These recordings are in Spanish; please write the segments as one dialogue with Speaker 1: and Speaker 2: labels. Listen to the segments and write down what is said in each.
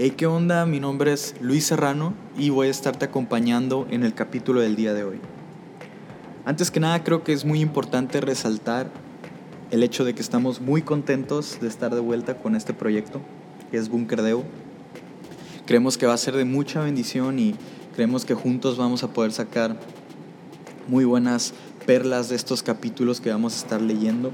Speaker 1: Hey, ¿qué onda? Mi nombre es Luis Serrano y voy a estarte acompañando en el capítulo del día de hoy. Antes que nada, creo que es muy importante resaltar el hecho de que estamos muy contentos de estar de vuelta con este proyecto, que es Bunker Deo. Creemos que va a ser de mucha bendición y creemos que juntos vamos a poder sacar muy buenas perlas de estos capítulos que vamos a estar leyendo.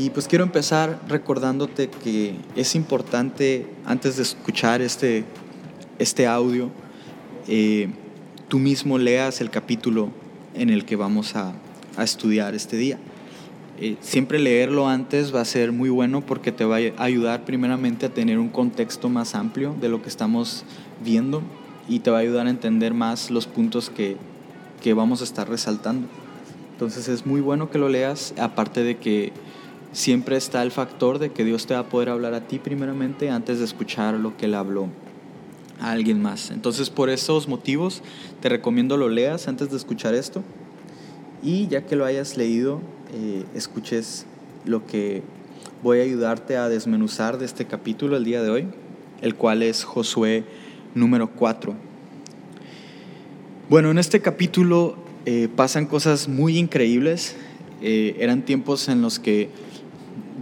Speaker 1: Y pues quiero empezar recordándote que es importante, antes de escuchar este, este audio, eh, tú mismo leas el capítulo en el que vamos a, a estudiar este día. Eh, siempre leerlo antes va a ser muy bueno porque te va a ayudar primeramente a tener un contexto más amplio de lo que estamos viendo y te va a ayudar a entender más los puntos que, que vamos a estar resaltando. Entonces es muy bueno que lo leas, aparte de que siempre está el factor de que Dios te va a poder hablar a ti primeramente antes de escuchar lo que Él habló a alguien más. Entonces por esos motivos te recomiendo lo leas antes de escuchar esto y ya que lo hayas leído, eh, escuches lo que voy a ayudarte a desmenuzar de este capítulo el día de hoy, el cual es Josué número 4. Bueno, en este capítulo eh, pasan cosas muy increíbles. Eh, eran tiempos en los que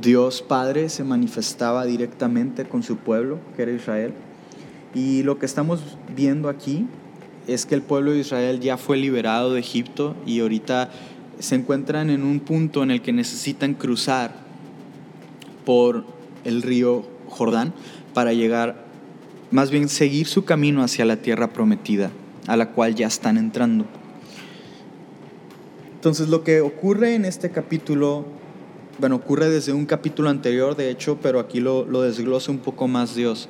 Speaker 1: Dios Padre se manifestaba directamente con su pueblo, que era Israel. Y lo que estamos viendo aquí es que el pueblo de Israel ya fue liberado de Egipto y ahorita se encuentran en un punto en el que necesitan cruzar por el río Jordán para llegar, más bien seguir su camino hacia la tierra prometida, a la cual ya están entrando. Entonces lo que ocurre en este capítulo, bueno, ocurre desde un capítulo anterior, de hecho, pero aquí lo, lo desglosa un poco más Dios,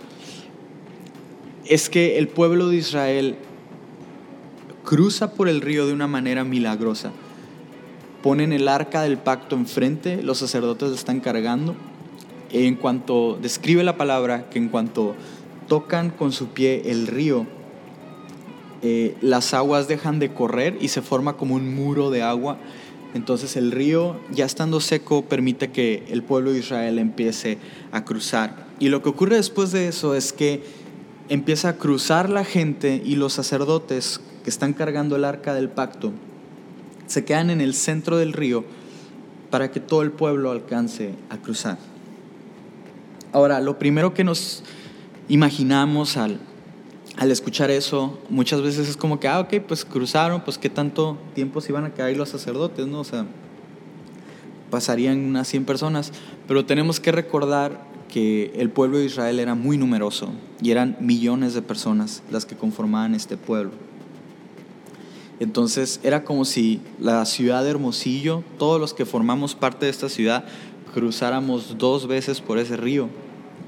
Speaker 1: es que el pueblo de Israel cruza por el río de una manera milagrosa. Ponen el arca del pacto enfrente, los sacerdotes la están cargando. En cuanto describe la palabra, que en cuanto tocan con su pie el río, eh, las aguas dejan de correr y se forma como un muro de agua. Entonces el río, ya estando seco, permite que el pueblo de Israel empiece a cruzar. Y lo que ocurre después de eso es que empieza a cruzar la gente y los sacerdotes que están cargando el arca del pacto se quedan en el centro del río para que todo el pueblo alcance a cruzar. Ahora, lo primero que nos imaginamos al, al escuchar eso, muchas veces es como que, ah, ok, pues cruzaron, pues qué tanto tiempo se iban a quedar ahí los sacerdotes, ¿no? O sea, pasarían unas 100 personas, pero tenemos que recordar que el pueblo de Israel era muy numeroso y eran millones de personas las que conformaban este pueblo. Entonces era como si la ciudad de Hermosillo, todos los que formamos parte de esta ciudad, cruzáramos dos veces por ese río.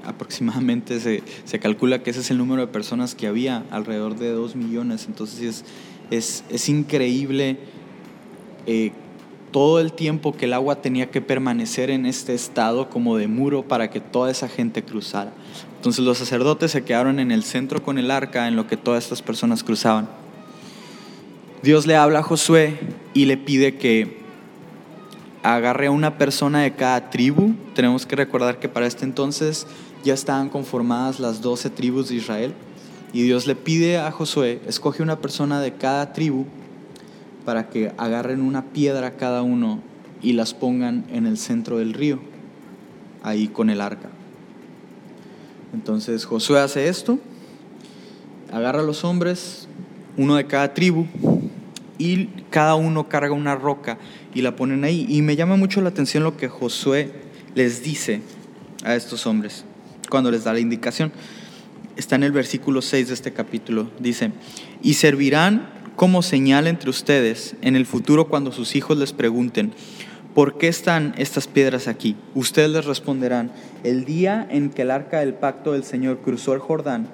Speaker 1: Aproximadamente se, se calcula que ese es el número de personas que había, alrededor de dos millones. Entonces es, es, es increíble eh, todo el tiempo que el agua tenía que permanecer en este estado como de muro para que toda esa gente cruzara. Entonces los sacerdotes se quedaron en el centro con el arca en lo que todas estas personas cruzaban. Dios le habla a Josué y le pide que agarre a una persona de cada tribu. Tenemos que recordar que para este entonces ya estaban conformadas las doce tribus de Israel. Y Dios le pide a Josué, escoge una persona de cada tribu para que agarren una piedra cada uno y las pongan en el centro del río, ahí con el arca. Entonces Josué hace esto, agarra a los hombres, uno de cada tribu, y cada uno carga una roca y la ponen ahí. Y me llama mucho la atención lo que Josué les dice a estos hombres cuando les da la indicación. Está en el versículo 6 de este capítulo. Dice, y servirán como señal entre ustedes en el futuro cuando sus hijos les pregunten, ¿por qué están estas piedras aquí? Ustedes les responderán, el día en que el arca del pacto del Señor cruzó el Jordán,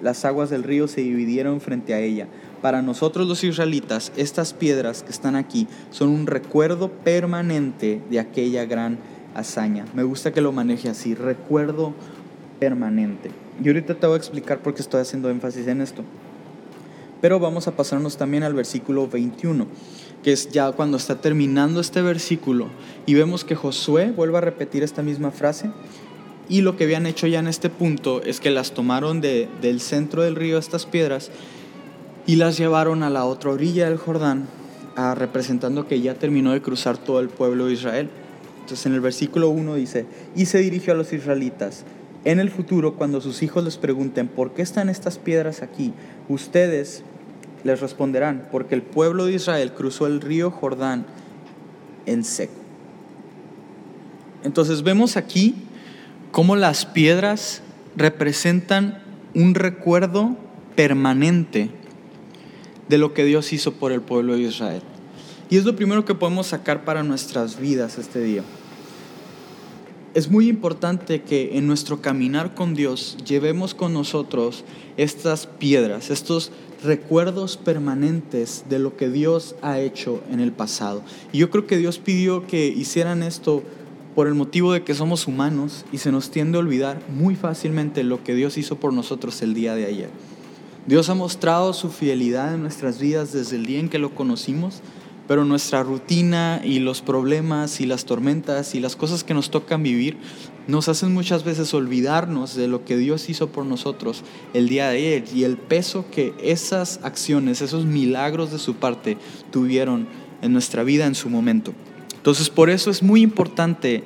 Speaker 1: las aguas del río se dividieron frente a ella para nosotros los israelitas, estas piedras que están aquí son un recuerdo permanente de aquella gran hazaña. Me gusta que lo maneje así, recuerdo permanente. Y ahorita te voy a explicar por qué estoy haciendo énfasis en esto. Pero vamos a pasarnos también al versículo 21, que es ya cuando está terminando este versículo y vemos que Josué vuelve a repetir esta misma frase Y lo que habían hecho ya en este punto es que las tomaron de, del centro del río, estas piedras, y las llevaron a la otra orilla del Jordán, representando que ya terminó de cruzar todo el pueblo de Israel. Entonces en el versículo 1 dice, y se dirigió a los israelitas, en el futuro cuando sus hijos les pregunten, ¿por qué están estas piedras aquí? Ustedes les responderán, porque el pueblo de Israel cruzó el río Jordán en seco. Entonces vemos aquí cómo las piedras representan un recuerdo permanente de lo que Dios hizo por el pueblo de Israel. Y es lo primero que podemos sacar para nuestras vidas este día. Es muy importante que en nuestro caminar con Dios llevemos con nosotros estas piedras, estos recuerdos permanentes de lo que Dios ha hecho en el pasado. Y yo creo que Dios pidió que hicieran esto por el motivo de que somos humanos y se nos tiende a olvidar muy fácilmente lo que Dios hizo por nosotros el día de ayer. Dios ha mostrado su fidelidad en nuestras vidas desde el día en que lo conocimos, pero nuestra rutina y los problemas y las tormentas y las cosas que nos tocan vivir nos hacen muchas veces olvidarnos de lo que Dios hizo por nosotros el día de ayer y el peso que esas acciones, esos milagros de su parte tuvieron en nuestra vida en su momento. Entonces por eso es muy importante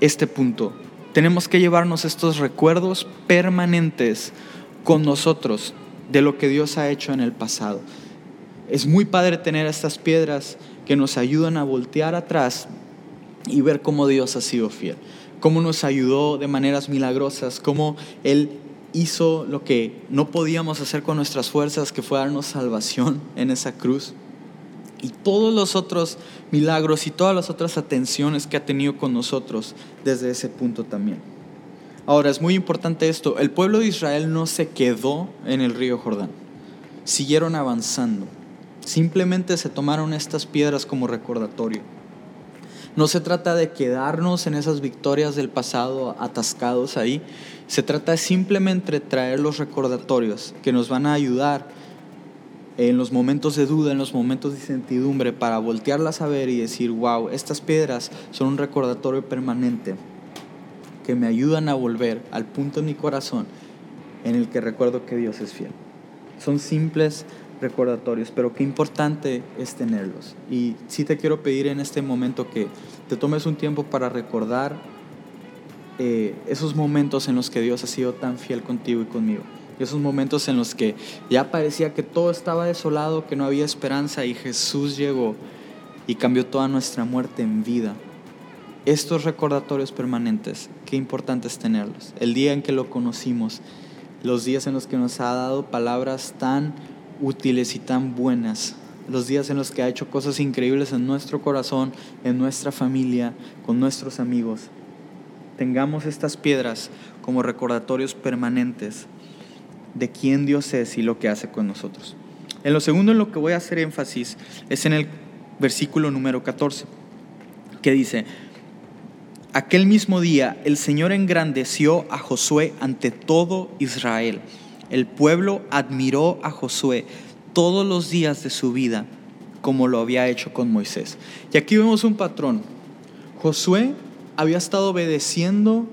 Speaker 1: este punto. Tenemos que llevarnos estos recuerdos permanentes con nosotros de lo que Dios ha hecho en el pasado. Es muy padre tener estas piedras que nos ayudan a voltear atrás y ver cómo Dios ha sido fiel, cómo nos ayudó de maneras milagrosas, cómo Él hizo lo que no podíamos hacer con nuestras fuerzas, que fue darnos salvación en esa cruz. Y todos los otros milagros y todas las otras atenciones que ha tenido con nosotros desde ese punto también. Ahora, es muy importante esto, el pueblo de Israel no se quedó en el río Jordán, siguieron avanzando. Simplemente se tomaron estas piedras como recordatorio. No se trata de quedarnos en esas victorias del pasado atascados ahí. Se trata simplemente de traer los recordatorios que nos van a ayudar en los momentos de duda, en los momentos de incertidumbre, para voltearlas a ver y decir, wow, estas piedras son un recordatorio permanente que me ayudan a volver al punto en mi corazón en el que recuerdo que Dios es fiel. Son simples recordatorios, pero qué importante es tenerlos. Y sí te quiero pedir en este momento que te tomes un tiempo para recordar eh, esos momentos en los que Dios ha sido tan fiel contigo y conmigo. Esos momentos en los que ya parecía que todo estaba desolado, que no había esperanza y Jesús llegó y cambió toda nuestra muerte en vida. Estos recordatorios permanentes, qué importante es tenerlos. El día en que lo conocimos, los días en los que nos ha dado palabras tan útiles y tan buenas, los días en los que ha hecho cosas increíbles en nuestro corazón, en nuestra familia, con nuestros amigos. Tengamos estas piedras como recordatorios permanentes de quién Dios es y lo que hace con nosotros. En lo segundo en lo que voy a hacer énfasis es en el versículo número 14, que dice, aquel mismo día el Señor engrandeció a Josué ante todo Israel el pueblo admiró a Josué todos los días de su vida como lo había hecho con Moisés. Y aquí vemos un patrón. Josué había estado obedeciendo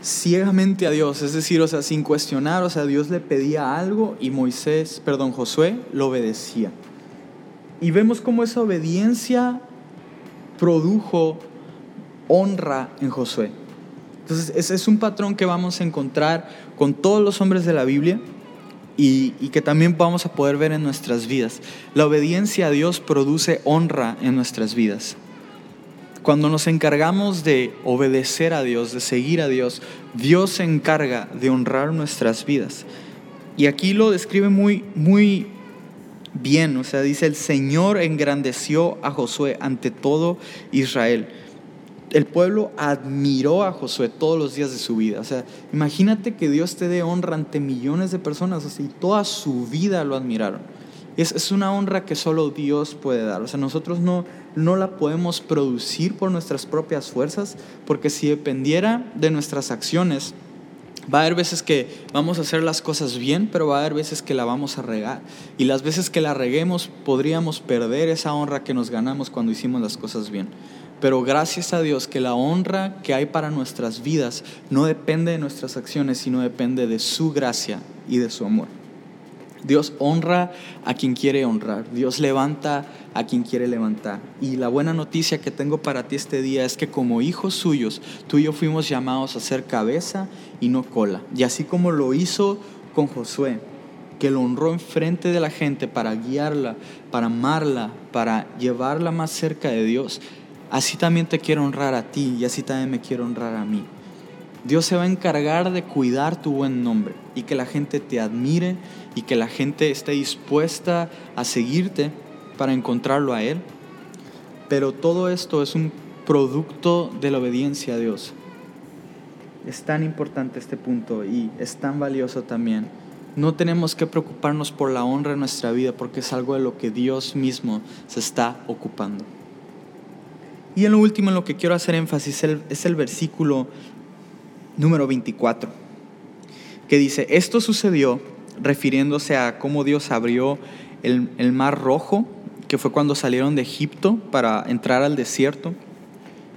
Speaker 1: ciegamente a Dios, es decir, o sea, sin cuestionar, o sea, Dios le pedía algo y Moisés, perdón, Josué lo obedecía. Y vemos cómo esa obediencia produjo honra en Josué. Entonces, ese es un patrón que vamos a encontrar con todos los hombres de la Biblia y, que también vamos a poder ver en nuestras vidas. La obediencia a Dios produce honra en nuestras vidas. Cuando nos encargamos de obedecer a Dios, de seguir a Dios, Dios se encarga de honrar nuestras vidas. Y aquí lo describe muy, muy bien, o sea, dice, el Señor engrandeció a Josué ante todo Israel el pueblo admiró a Josué todos los días de su vida. O sea, imagínate que Dios te dé honra ante millones de personas, o y toda su vida lo admiraron. Es, es, una honra que solo Dios puede dar. O sea, nosotros no, no la podemos producir por nuestras propias fuerzas, porque si dependiera de nuestras acciones, Va a haber veces que vamos a hacer las cosas bien, pero va a haber veces que la vamos a regar. Y las veces que la reguemos podríamos perder esa honra que nos ganamos cuando hicimos las cosas bien. Pero gracias a Dios que la honra que hay para nuestras vidas no depende de nuestras acciones, sino depende de su gracia y de su amor. Dios honra a quien quiere honrar. Dios levanta a quien quiere levantar. Y la buena noticia que tengo para ti este día es que como hijos suyos, tú y yo fuimos llamados a ser cabeza y no cola. Y así como lo hizo con Josué, que lo honró enfrente de la gente para guiarla, para amarla, para llevarla más cerca de Dios, así también te quiero honrar a ti y así también me quiero honrar a mí. Dios se va a encargar de cuidar tu buen nombre y que la gente te admire y que la gente esté dispuesta a seguirte para encontrarlo a Él. Pero todo esto es un producto de la obediencia a Dios. Es tan importante este punto y es tan valioso también. No tenemos que preocuparnos por la honra en nuestra vida porque es algo de lo que Dios mismo se está ocupando. Y en lo último en lo que quiero hacer énfasis es el versículo número 24, que dice, esto sucedió refiriéndose a cómo Dios abrió el, mar rojo, que fue cuando salieron de Egipto para entrar al desierto.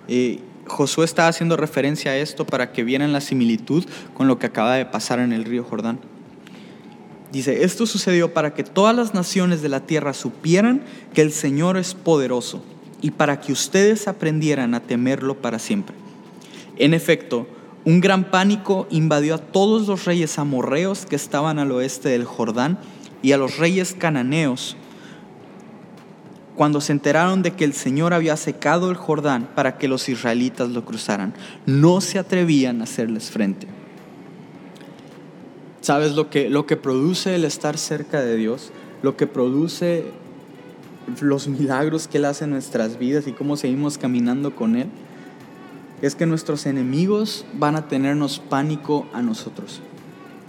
Speaker 1: Eh, Josué está haciendo referencia a esto para que viera la similitud con lo que acaba de pasar en el río Jordán. Dice, esto sucedió para que todas las naciones de la tierra supieran que el Señor es poderoso y para que ustedes aprendieran a temerlo para siempre. En efecto, un gran pánico invadió a todos los reyes amorreos que estaban al oeste del Jordán y a los reyes cananeos cuando se enteraron de que el Señor había secado el Jordán para que los israelitas lo cruzaran. No se atrevían a hacerles frente. ¿Sabes lo que, lo que produce el estar cerca de Dios? Lo que produce los milagros que Él hace en nuestras vidas y cómo seguimos caminando con Él es que nuestros enemigos van a tenernos pánico a nosotros.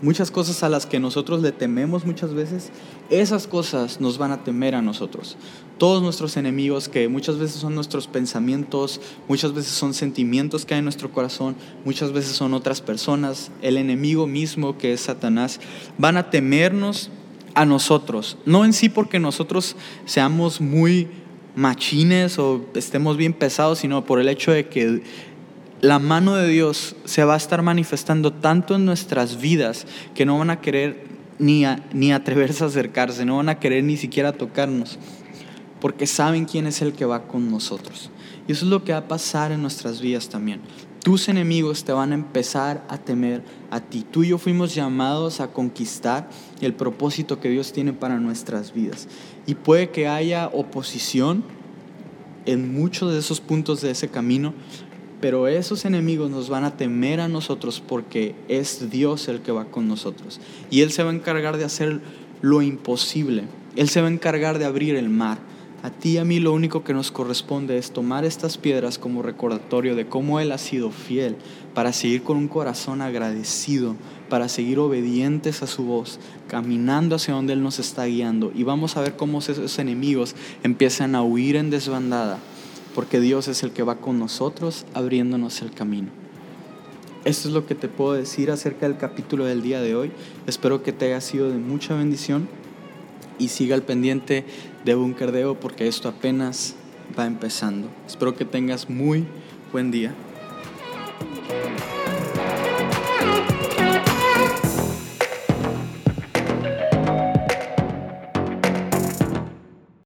Speaker 1: Muchas cosas a las que nosotros le tememos muchas veces, esas cosas nos van a temer a nosotros. Todos nuestros enemigos, que muchas veces son nuestros pensamientos, muchas veces son sentimientos que hay en nuestro corazón, muchas veces son otras personas, el enemigo mismo que es Satanás, van a temernos a nosotros. No en sí porque nosotros seamos muy machines o estemos bien pesados, sino por el hecho de que la mano de Dios se va a estar manifestando tanto en nuestras vidas que no van a querer ni, ni atreverse a acercarse, no van a querer ni siquiera tocarnos, porque saben quién es el que va con nosotros. Y eso es lo que va a pasar en nuestras vidas también. Tus enemigos te van a empezar a temer a ti. Tú y yo fuimos llamados a conquistar el propósito que Dios tiene para nuestras vidas. Y puede que haya oposición en muchos de esos puntos de ese camino, pero esos enemigos nos van a temer a nosotros porque es Dios el que va con nosotros. Y Él se va a encargar de hacer lo imposible. Él se va a encargar de abrir el mar. A ti y a mí lo único que nos corresponde es tomar estas piedras como recordatorio de cómo Él ha sido fiel, para seguir con un corazón agradecido, para seguir obedientes a su voz, caminando hacia donde Él nos está guiando. Y vamos a ver cómo esos enemigos empiezan a huir en desbandada porque Dios es el que va con nosotros abriéndonos el camino. Esto es lo que te puedo decir acerca del capítulo del día de hoy. Espero que te haya sido de mucha bendición y siga al pendiente de Bunkerdeo porque esto apenas va empezando. Espero que tengas muy buen día.